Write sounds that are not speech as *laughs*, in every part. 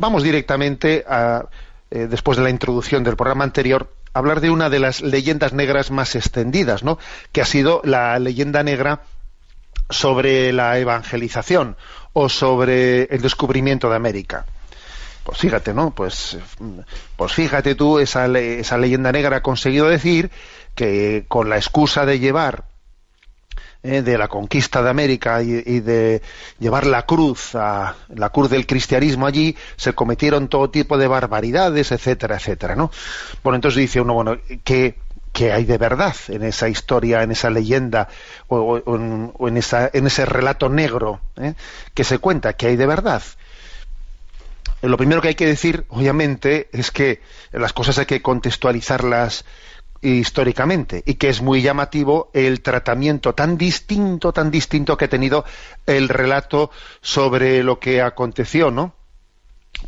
vamos directamente a, eh, después de la introducción del programa anterior, a hablar de una de las leyendas negras más extendidas, ¿no? Que ha sido la leyenda negra sobre la evangelización o sobre el descubrimiento de América. Pues fíjate, ¿no? Pues, pues fíjate tú, esa, esa leyenda negra ha conseguido decir que con la excusa de llevar eh, de la conquista de América y, de llevar la cruz a la cruz del cristianismo allí se cometieron todo tipo de barbaridades etcétera etcétera no bueno entonces dice uno bueno qué hay de verdad en esa historia, en esa leyenda o, en, esa, en, ese relato negro eh, que se cuenta, que hay de verdad. Lo primero que hay que decir, obviamente, es que las cosas hay que contextualizarlas históricamente y que es muy llamativo el tratamiento tan distinto, tan distinto que ha tenido el relato sobre lo que aconteció, ¿no?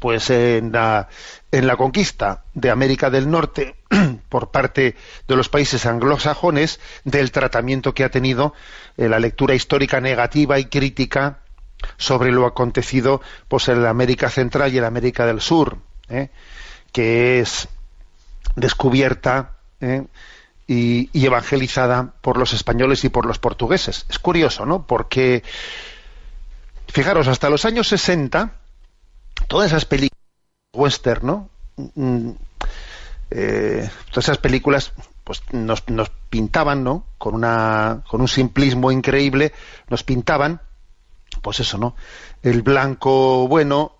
Pues en la, en la conquista de América del Norte *clears throat* por parte de los países anglosajones del tratamiento que ha tenido eh, la lectura histórica negativa y crítica sobre lo acontecido pues en la América Central y en América del Sur, ¿eh? que es descubierta ¿eh? y, evangelizada por los españoles y por los portugueses. Es curioso, ¿no? Porque, fijaros, hasta los años 60, todas esas películas western, ¿no? Mm, eh, todas esas películas pues nos, nos, pintaban, ¿no? Con una con un simplismo increíble, nos pintaban, pues eso, ¿no? El blanco bueno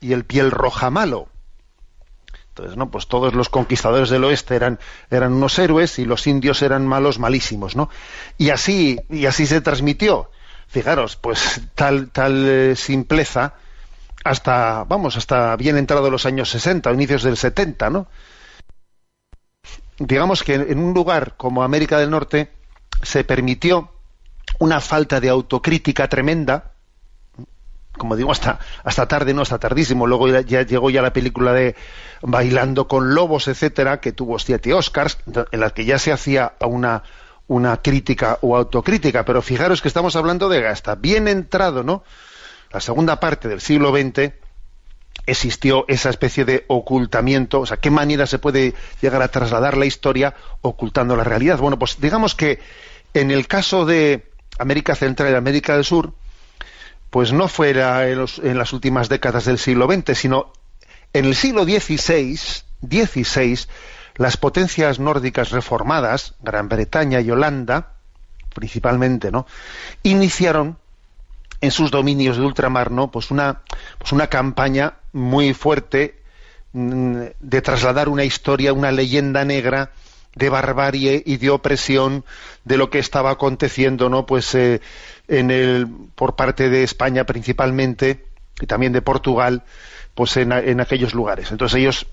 y el piel roja malo. Entonces, ¿no? Pues todos los conquistadores del oeste eran, eran unos héroes y los indios eran malos malísimos, ¿no? Y así, y así se transmitió. Fijaros, pues tal, tal eh, simpleza hasta, vamos, hasta bien entrado los años 60, inicios del 70, ¿no? Digamos que en un lugar como América del Norte se permitió una falta de autocrítica tremenda, como digo, hasta, hasta tarde, no hasta tardísimo. Luego ya, llegó ya la película de Bailando con Lobos, etcétera, que tuvo siete Oscars, en la que ya se hacía una, una crítica o autocrítica. Pero fijaros que estamos hablando de hasta bien entrado, ¿no? La segunda parte del siglo XX existió esa especie de ocultamiento, o sea, ¿qué manera se puede llegar a trasladar la historia ocultando la realidad? Bueno, pues digamos que en el caso de América Central y América del Sur, pues no fuera en, las últimas décadas del siglo XX, sino en el siglo XVI, XVI, las potencias nórdicas reformadas, Gran Bretaña y Holanda, principalmente, ¿no? iniciaron en sus dominios de ultramar, ¿no? Pues una, pues una campaña muy fuerte mm, de trasladar una historia, una leyenda negra de barbarie y de opresión de lo que estaba aconteciendo, ¿no? Pues eh, en el, por parte de España principalmente y también de Portugal, pues en, aquellos lugares. Entonces ellos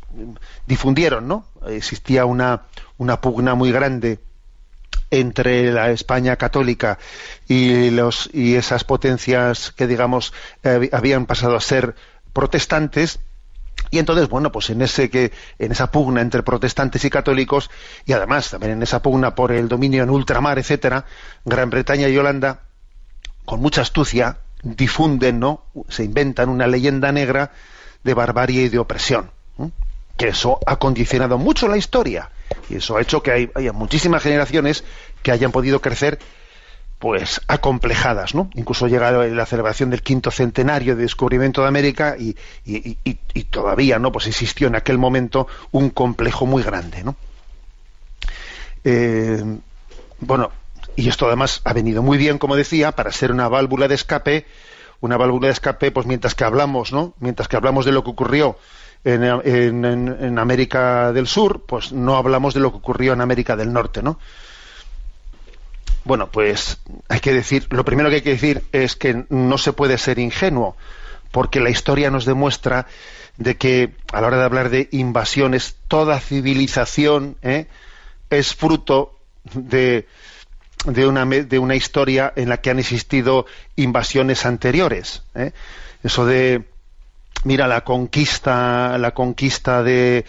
difundieron, ¿no? Existía una, una pugna muy grande entre la España católica y los y esas potencias que digamos eh, habían pasado a ser protestantes y entonces, bueno, pues en ese que, en esa pugna entre protestantes y católicos, y además también en esa pugna por el dominio en ultramar, etcétera, Gran Bretaña y Holanda con mucha astucia, difunden, ¿no? Se inventan una leyenda negra de barbarie y de opresión. Que eso ha condicionado mucho la historia. Y eso ha hecho que haya muchísimas generaciones que hayan podido crecer pues acomplejadas, ¿no? Incluso llega la celebración del quinto centenario de descubrimiento de América y, todavía, ¿no? Pues existió en aquel momento un complejo muy grande, ¿no? Eh, bueno, y esto además ha venido muy bien, como decía, para ser una válvula de escape, una válvula de escape, pues mientras que hablamos, ¿no? Mientras que hablamos de lo que ocurrió en, en, América del Sur, pues no hablamos de lo que ocurrió en América del Norte, ¿no? Bueno, pues hay que decir, lo primero que hay que decir es que no se puede ser ingenuo, porque la historia nos demuestra de que a la hora de hablar de invasiones, toda civilización ¿eh? es fruto de, de una, de una historia en la que han existido invasiones anteriores. ¿eh? Eso de, mira, la conquista, la conquista de,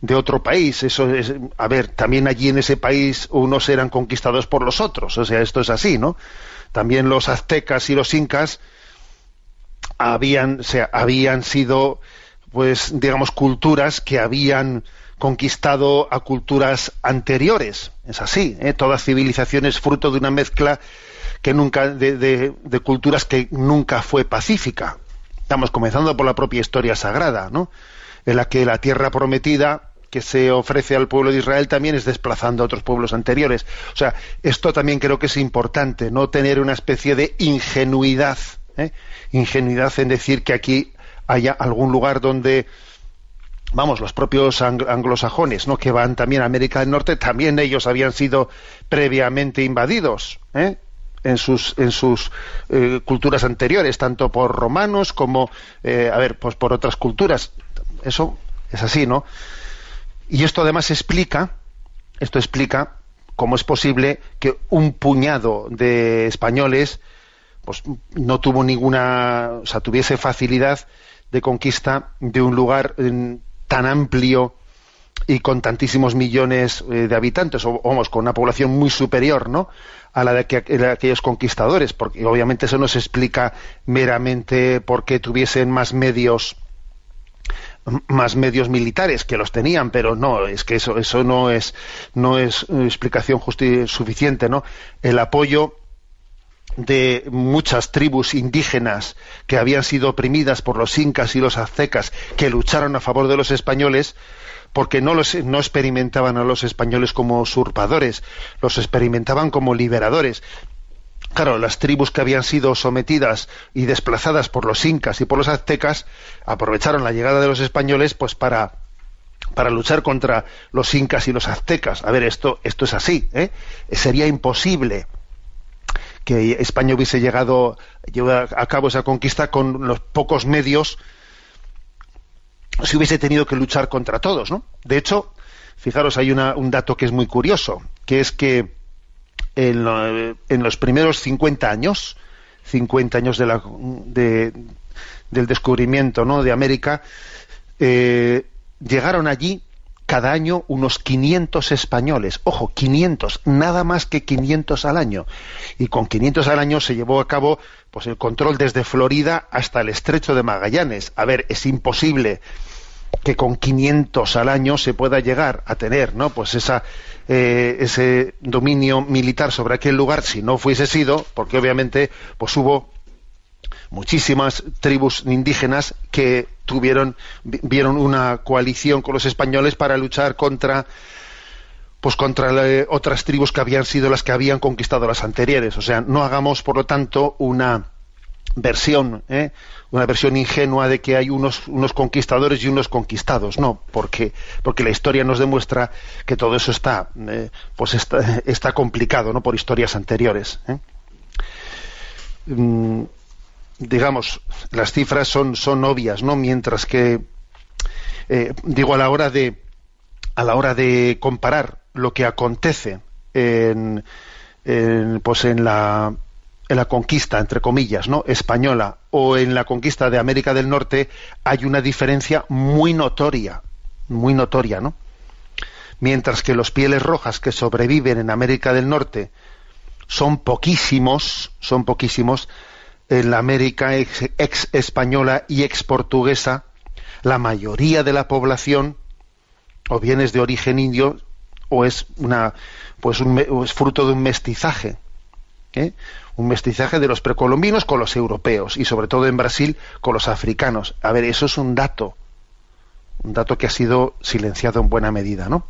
de otro país, eso es, a ver, también allí en ese país unos eran conquistados por los otros, o sea, esto es así, ¿no? También los aztecas y los incas habían, habían sido pues digamos culturas que habían conquistado a culturas anteriores. Es así, ¿eh? toda civilización es fruto de una mezcla que nunca de, de, culturas que nunca fue pacífica. Estamos comenzando por la propia historia sagrada, ¿no? En la que la tierra prometida que se ofrece al pueblo de Israel también es desplazando a otros pueblos anteriores. O sea, esto también creo que es importante, no tener una especie de ingenuidad, ¿eh? ingenuidad en decir que aquí haya algún lugar donde vamos, los propios anglosajones, ¿no? que van también a América del Norte, también ellos habían sido previamente invadidos ¿eh? En sus, en sus eh, culturas anteriores, tanto por romanos como, eh, a ver, pues por otras culturas. Eso es así, ¿no? Y esto además explica, esto explica cómo es posible que un puñado de españoles pues no tuvo ninguna, o sea, tuviese facilidad de conquista de un lugar tan amplio y con tantísimos millones eh, de habitantes, o vamos, con una población muy superior, ¿no? a la de, aquellos conquistadores, porque obviamente eso no se explica meramente porque tuviesen más medios más medios militares que los tenían, pero no, es que eso, eso no es no es explicación suficiente, ¿no? El apoyo de muchas tribus indígenas que habían sido oprimidas por los incas y los aztecas que lucharon a favor de los españoles porque no, los, no experimentaban a los españoles como usurpadores, los experimentaban como liberadores. Claro, las tribus que habían sido sometidas y desplazadas por los incas y por los aztecas aprovecharon la llegada de los españoles pues para para luchar contra los incas y los aztecas. A ver, esto esto es así, ¿eh? Sería imposible que España hubiese llegado a cabo esa conquista con los pocos medios si hubiese tenido que luchar contra todos, ¿no? De hecho, fijaros, hay un dato que es muy curioso, que es que en, los primeros 50 años, 50 años de la, del descubrimiento ¿no? de América, eh, llegaron allí cada año unos 500 españoles. Ojo, 500, nada más que 500 al año. Y con 500 al año se llevó a cabo pues, el control desde Florida hasta el estrecho de Magallanes. A ver, es imposible que con 500 al año se pueda llegar a tener, ¿no? Pues esa, eh, ese dominio militar sobre aquel lugar, si no fuese sido, porque obviamente, pues hubo muchísimas tribus indígenas que tuvieron vieron una coalición con los españoles para luchar contra pues contra otras tribus que habían sido las que habían conquistado las anteriores o sea no hagamos por lo tanto una versión ¿eh? una versión ingenua de que hay unos unos conquistadores y unos conquistados no porque porque la historia nos demuestra que todo eso está eh, pues está, *laughs* está, complicado no por historias anteriores ¿eh? mm, digamos, las cifras son, son obvias, ¿no? Mientras que, eh, digo, a la hora de, a la hora de comparar lo que acontece en, pues en la, en la conquista, entre comillas, ¿no? española o en la conquista de América del Norte, hay una diferencia muy notoria, muy notoria, ¿no? Mientras que los pieles rojas que sobreviven en América del Norte son poquísimos, son poquísimos, en la América ex, española y ex portuguesa, la mayoría de la población o bien es de origen indio o es una pues un, es fruto de un mestizaje ¿eh? un mestizaje de los precolombinos con los europeos y sobre todo en Brasil con los africanos a ver eso es un dato un dato que ha sido silenciado en buena medida no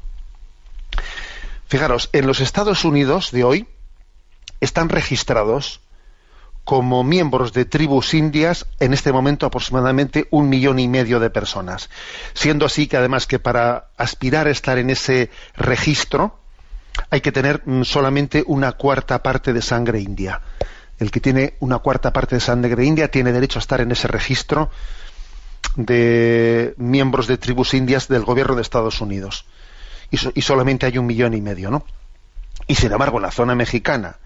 fijaros en los Estados Unidos de hoy están registrados como miembros de tribus indias en este momento aproximadamente un millón y medio de personas. Siendo así que además que para aspirar a estar en ese registro hay que tener mm, solamente una cuarta parte de sangre india. El que tiene una cuarta parte de sangre india tiene derecho a estar en ese registro de miembros de tribus indias del gobierno de Estados Unidos. Y, solamente hay un millón y medio, ¿no? Y sin embargo, en la zona mexicana,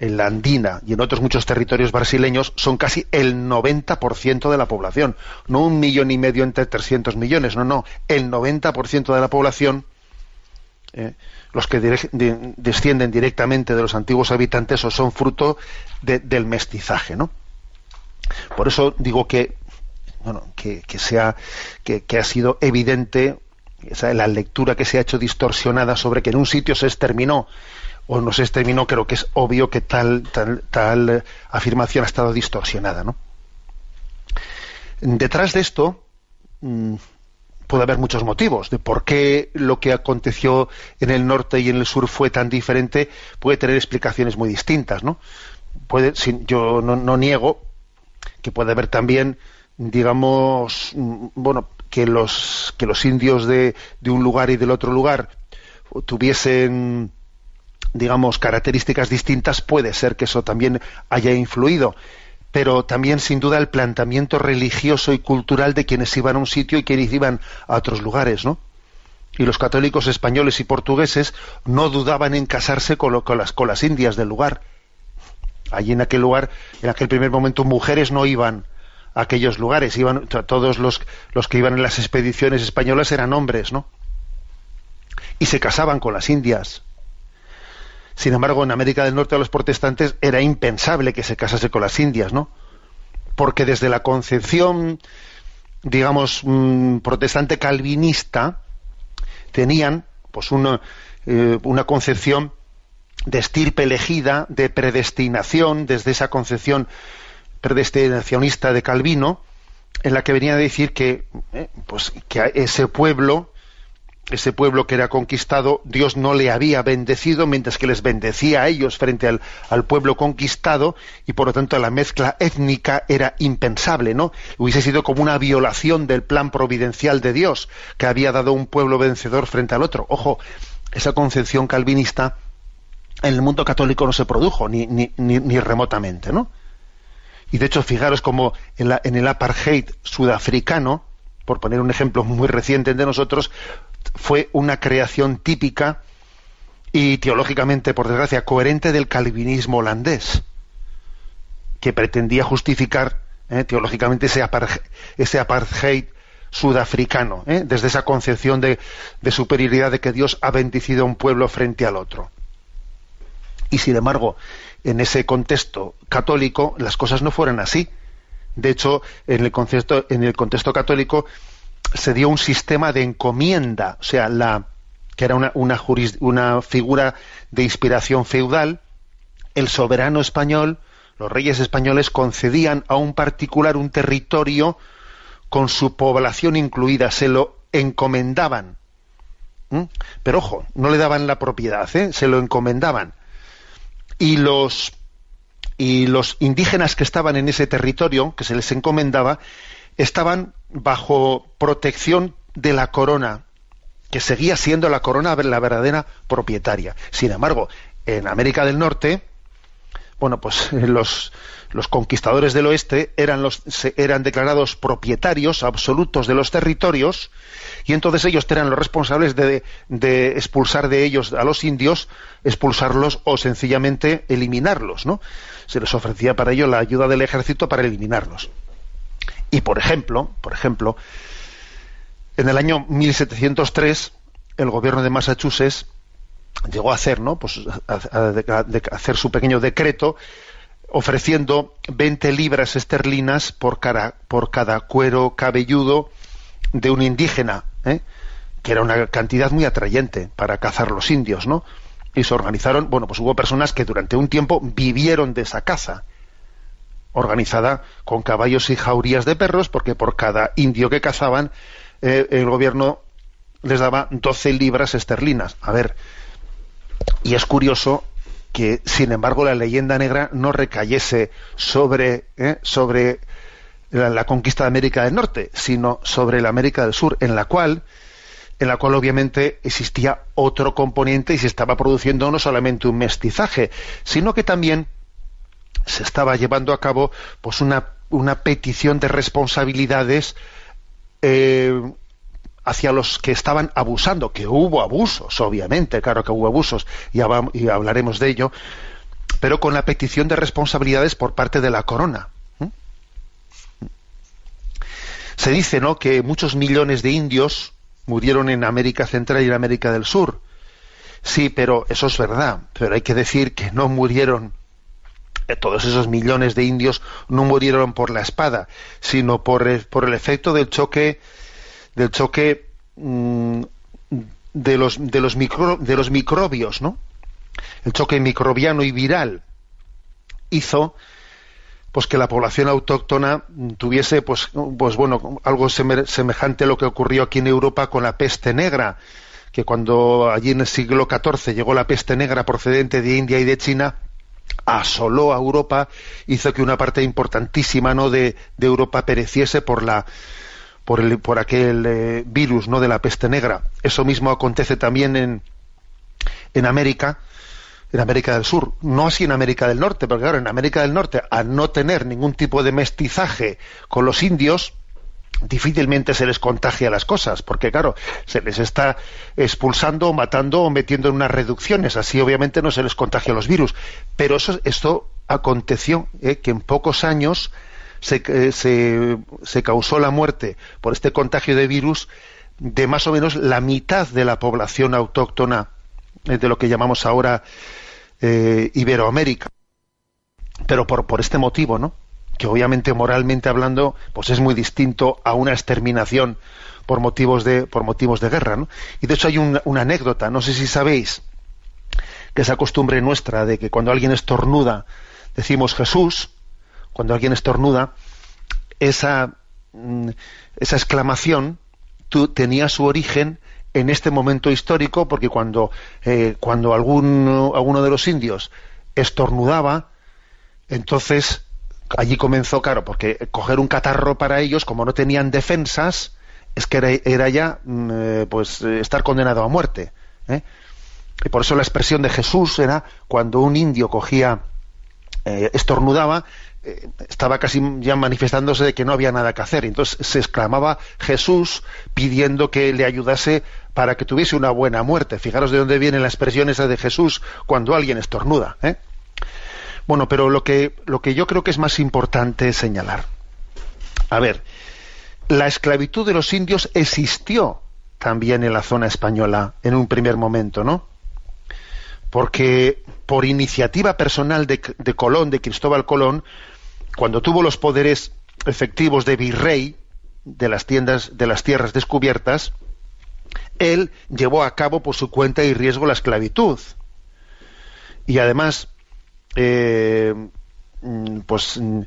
en la andina y en otros muchos territorios brasileños son casi el 90% de la población. No un millón y medio entre 300 millones, no, no. El 90% de la población, eh, los que descienden directamente de los antiguos habitantes, son fruto del mestizaje, ¿no? Por eso digo que bueno, que, sea, que, ha sido evidente, esa, la lectura que se ha hecho distorsionada sobre que en un sitio se exterminó o no se exterminó, creo que es obvio que tal, tal, tal afirmación ha estado distorsionada, ¿no? Detrás de esto mm, puede haber muchos motivos de por qué lo que aconteció en el norte y en el sur fue tan diferente, puede tener explicaciones muy distintas, ¿no? Puede, yo no, niego que puede haber también, digamos, mm, bueno, que los que los indios de, de un lugar y del otro lugar tuviesen digamos características distintas puede ser que eso también haya influido pero también sin duda el planteamiento religioso y cultural de quienes iban a un sitio y quienes iban a otros lugares, ¿no? Y los católicos españoles y portugueses no dudaban en casarse con, las, con las indias del lugar. Allí en aquel lugar, en aquel primer momento, mujeres no iban a aquellos lugares, iban todos los, los que iban en las expediciones españolas eran hombres, ¿no? Y se casaban con las indias. Sin embargo, en América del Norte a los protestantes era impensable que se casase con las indias, ¿no? Porque desde la concepción, digamos, mm, protestante calvinista, tenían pues una, eh, una concepción de estirpe elegida, de predestinación, desde esa concepción predestinacionista de Calvino, en la que venía a decir que, eh, pues, que ese pueblo ese pueblo que era conquistado, Dios no le había bendecido mientras que les bendecía a ellos frente al, pueblo conquistado y por lo tanto la mezcla étnica era impensable, ¿no? Hubiese sido como una violación del plan providencial de Dios que había dado un pueblo vencedor frente al otro. Ojo, esa concepción calvinista en el mundo católico no se produjo ni, remotamente, ¿no? Y de hecho, fijaros como en, la, en el apartheid sudafricano, por poner un ejemplo muy reciente de nosotros, fue una creación típica y teológicamente, por desgracia, coherente del calvinismo holandés, que pretendía justificar eh, teológicamente ese, apartheid, sudafricano, eh, desde esa concepción de, de, superioridad de que Dios ha bendecido a un pueblo frente al otro. Y sin embargo, en ese contexto católico, las cosas no fueron así. De hecho, en el, concepto, en el contexto católico, se dio un sistema de encomienda, o sea, la, que era una, una, una figura de inspiración feudal, el soberano español, los reyes españoles concedían a un particular un territorio con su población incluida, se lo encomendaban. Pero ojo, no le daban la propiedad, ¿eh? se lo encomendaban. Y los, y los indígenas que estaban en ese territorio, que se les encomendaba, estaban bajo protección de la corona, que seguía siendo la corona la verdadera propietaria. Sin embargo, en América del Norte, bueno, pues *laughs* los, conquistadores del oeste eran, los, eran declarados propietarios absolutos de los territorios y entonces ellos eran los responsables de, de, expulsar de ellos a los indios, expulsarlos o sencillamente eliminarlos, ¿no? Se les ofrecía para ello la ayuda del ejército para eliminarlos. Y por ejemplo, por ejemplo, en el año 1703 el gobierno de Massachusetts llegó a hacer, ¿no? Pues a, hacer su pequeño decreto ofreciendo 20 libras esterlinas por cada, por cada cuero cabelludo de un indígena, ¿eh? que era una cantidad muy atrayente para cazar los indios, ¿no? Y se organizaron, bueno, pues hubo personas que durante un tiempo vivieron de esa caza organizada con caballos y jaurías de perros, porque por cada indio que cazaban, eh, el gobierno les daba 12 libras esterlinas. A ver, y es curioso que, sin embargo, la leyenda negra no recayese sobre, eh, sobre la, conquista de América del Norte, sino sobre la América del Sur, en la cual en la cual obviamente existía otro componente y se estaba produciendo no solamente un mestizaje, sino que también se estaba llevando a cabo pues una, una petición de responsabilidades eh, hacia los que estaban abusando, que hubo abusos, obviamente, claro que hubo abusos, y, hablaremos de ello, pero con la petición de responsabilidades por parte de la corona. Se dice, ¿no?, que muchos millones de indios murieron en América Central y en América del Sur. Sí, pero eso es verdad. Pero hay que decir que no murieron todos esos millones de indios no murieron por la espada, sino por el, por el efecto del choque del choque mm, de los de los micro, de los microbios, ¿no? El choque microbiano y viral hizo pues que la población autóctona tuviese pues pues bueno algo semejante a lo que ocurrió aquí en Europa con la peste negra que cuando allí en el siglo XIV llegó la peste negra procedente de India y de China asoló a Europa hizo que una parte importantísima no de, Europa pereciese por la por, el, por aquel eh, virus no de la peste negra. Eso mismo acontece también en en América en América del Sur, no así en América del Norte, porque claro, en América del Norte, al no tener ningún tipo de mestizaje con los indios, difícilmente se les contagia las cosas, porque claro, se les está expulsando, matando o metiendo en unas reducciones, así obviamente no se les contagia los virus. Pero eso, esto aconteció, ¿eh? que en pocos años se, eh, se, se causó la muerte por este contagio de virus de más o menos la mitad de la población autóctona eh, de lo que llamamos ahora Iberoamérica. Pero por, por este motivo, ¿no? Que obviamente moralmente hablando, pues es muy distinto a una exterminación por motivos de, por motivos de guerra, ¿no? Y de hecho hay una anécdota, no sé si sabéis, que esa costumbre nuestra de que cuando alguien estornuda decimos Jesús, cuando alguien estornuda, esa, mm, esa exclamación tenía su origen en este momento histórico, porque cuando, eh, cuando alguno de los indios estornudaba, entonces allí comenzó, claro, porque coger un catarro para ellos, como no tenían defensas, es que era, ya mm, eh, pues estar condenado a muerte. ¿eh? Y por eso la expresión de Jesús era cuando un indio cogía, estornudaba, estaba casi ya manifestándose de que no había nada que hacer. Entonces se exclamaba Jesús pidiendo que le ayudase para que tuviese una buena muerte. Fijaros de dónde viene la expresión esa de Jesús cuando alguien estornuda. ¿eh? Bueno, pero lo que, lo que yo creo que es más importante señalar. A ver, la esclavitud de los indios existió también en la zona española en un primer momento, ¿no? Porque por iniciativa personal de, de Colón, de Cristóbal Colón, cuando tuvo los poderes efectivos de virrey de las tiendas de las tierras descubiertas, él llevó a cabo por su cuenta y riesgo la esclavitud. Y además, eh, mm, pues mm,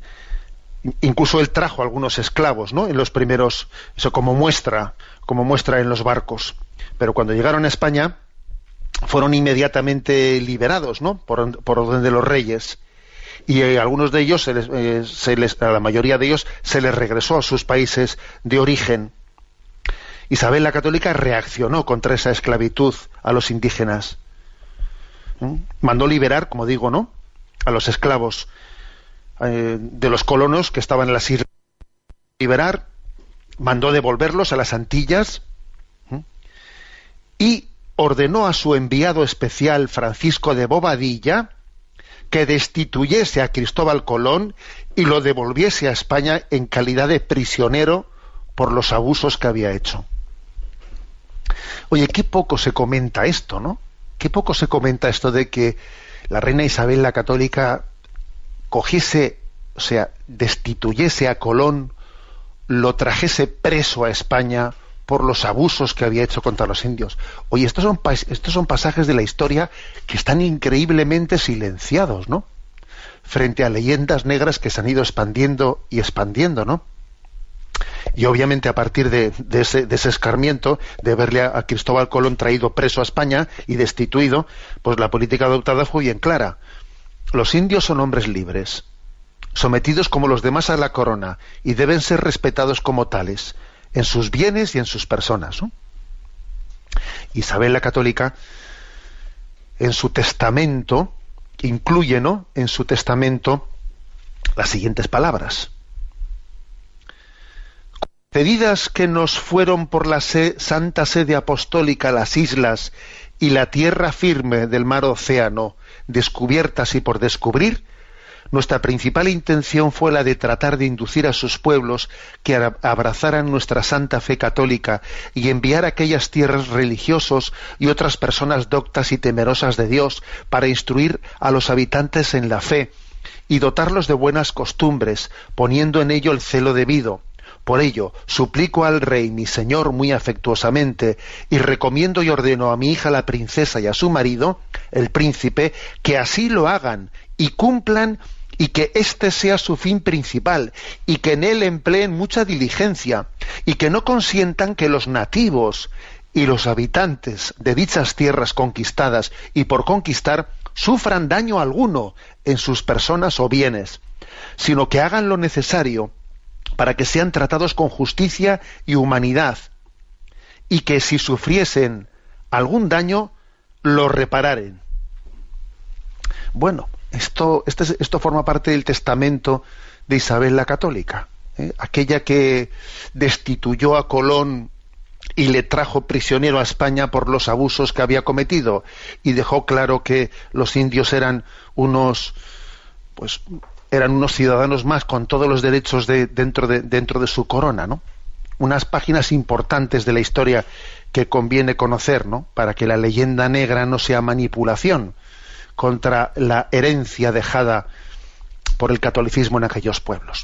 incluso él trajo algunos esclavos, ¿no? En los primeros, eso como muestra, como muestra en los barcos. Pero cuando llegaron a España, fueron inmediatamente liberados, ¿no? Por, orden de los reyes. Y eh, algunos de ellos, eh, se les, a la mayoría de ellos, se les regresó a sus países de origen. Isabel la Católica reaccionó contra esa esclavitud a los indígenas. Mandó liberar, como digo, ¿no? A los esclavos eh, de los colonos que estaban en las islas. Liberar, mandó devolverlos a las Antillas y ordenó a su enviado especial Francisco de Bobadilla que destituyese a Cristóbal Colón y lo devolviese a España en calidad de prisionero por los abusos que había hecho. Oye, qué poco se comenta esto, ¿no? Qué poco se comenta esto de que la reina Isabel la Católica cogiese, o sea, destituyese a Colón, lo trajese preso a España por los abusos que había hecho contra los indios. Oye, estos son, estos son pasajes de la historia que están increíblemente silenciados, ¿no? Frente a leyendas negras que se han ido expandiendo y expandiendo, ¿no? Y obviamente a partir de, ese, escarmiento, de verle a, Cristóbal Colón traído preso a España y destituido, pues la política adoptada fue bien clara. Los indios son hombres libres, sometidos como los demás a la corona, y deben ser respetados como tales, en sus bienes y en sus personas. Isabel la Católica, en su testamento, incluye ¿no? en su testamento las siguientes palabras pedidas que nos fueron por la santa sede apostólica las islas y la tierra firme del mar océano, descubiertas y por descubrir, nuestra principal intención fue la de tratar de inducir a sus pueblos que abrazaran nuestra santa fe católica y enviar a aquellas tierras religiosos y otras personas doctas y temerosas de Dios para instruir a los habitantes en la fe y dotarlos de buenas costumbres, poniendo en ello el celo debido. Por ello, suplico al rey, mi señor, muy afectuosamente, y recomiendo y ordeno a mi hija la princesa y a su marido, el príncipe, que así lo hagan y cumplan y que este sea su fin principal y que en él empleen mucha diligencia y que no consientan que los nativos y los habitantes de dichas tierras conquistadas y por conquistar sufran daño alguno en sus personas o bienes, sino que hagan lo necesario para que sean tratados con justicia y humanidad, y que si sufriesen algún daño, lo repararen. Bueno, esto, este esto forma parte del testamento de Isabel la Católica, ¿eh? aquella que destituyó a Colón y le trajo prisionero a España por los abusos que había cometido y dejó claro que los indios eran unos pues eran unos ciudadanos más con todos los derechos de, dentro, de, dentro de su corona, ¿no? Unas páginas importantes de la historia que conviene conocer, ¿no? Para que la leyenda negra no sea manipulación contra la herencia dejada por el catolicismo en aquellos pueblos.